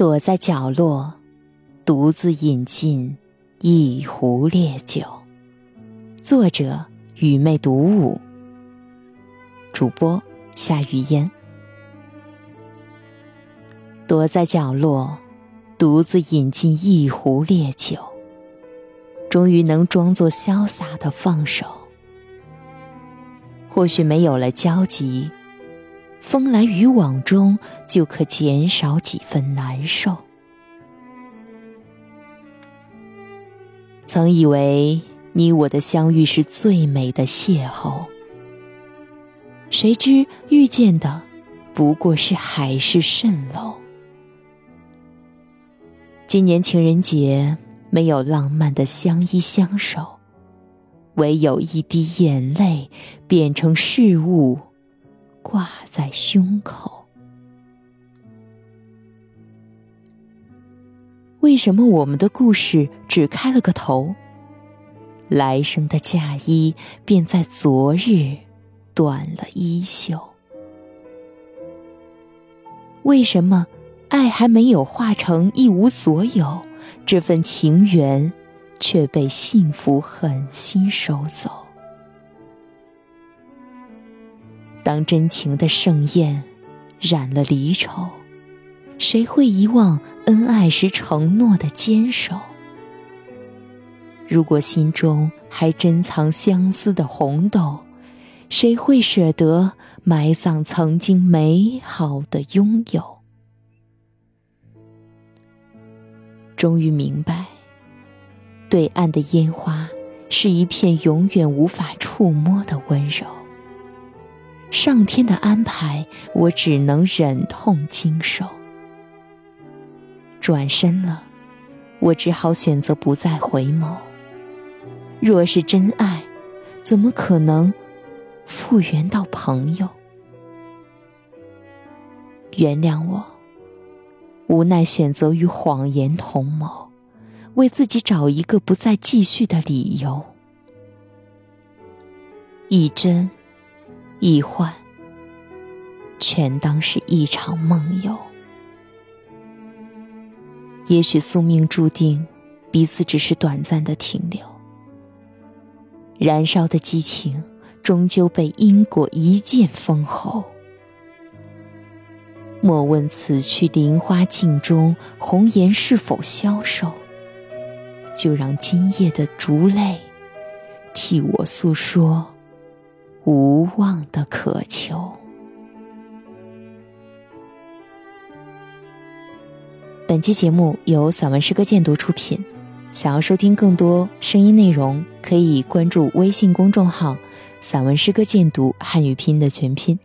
躲在角落，独自饮尽一壶烈酒。作者：雨妹独舞。主播：夏雨嫣。躲在角落，独自饮尽一壶烈酒，终于能装作潇洒的放手。或许没有了交集。风来雨往中，就可减少几分难受。曾以为你我的相遇是最美的邂逅，谁知遇见的不过是海市蜃楼。今年情人节没有浪漫的相依相守，唯有一滴眼泪变成事物。挂在胸口。为什么我们的故事只开了个头？来生的嫁衣便在昨日断了衣袖。为什么爱还没有化成一无所有，这份情缘却被幸福狠心收走？当真情的盛宴染了离愁，谁会遗忘恩爱时承诺的坚守？如果心中还珍藏相思的红豆，谁会舍得埋葬曾经美好的拥有？终于明白，对岸的烟花是一片永远无法触摸的温柔。上天的安排，我只能忍痛经受。转身了，我只好选择不再回眸。若是真爱，怎么可能复原到朋友？原谅我，无奈选择与谎言同谋，为自己找一个不再继续的理由。一真。一幻，全当是一场梦游。也许宿命注定，彼此只是短暂的停留。燃烧的激情，终究被因果一剑封喉。莫问此去林花镜中，红颜是否消瘦。就让今夜的烛泪，替我诉说。无望的渴求。本期节目由散文诗歌鉴读出品。想要收听更多声音内容，可以关注微信公众号“散文诗歌鉴读”汉语拼音的全拼。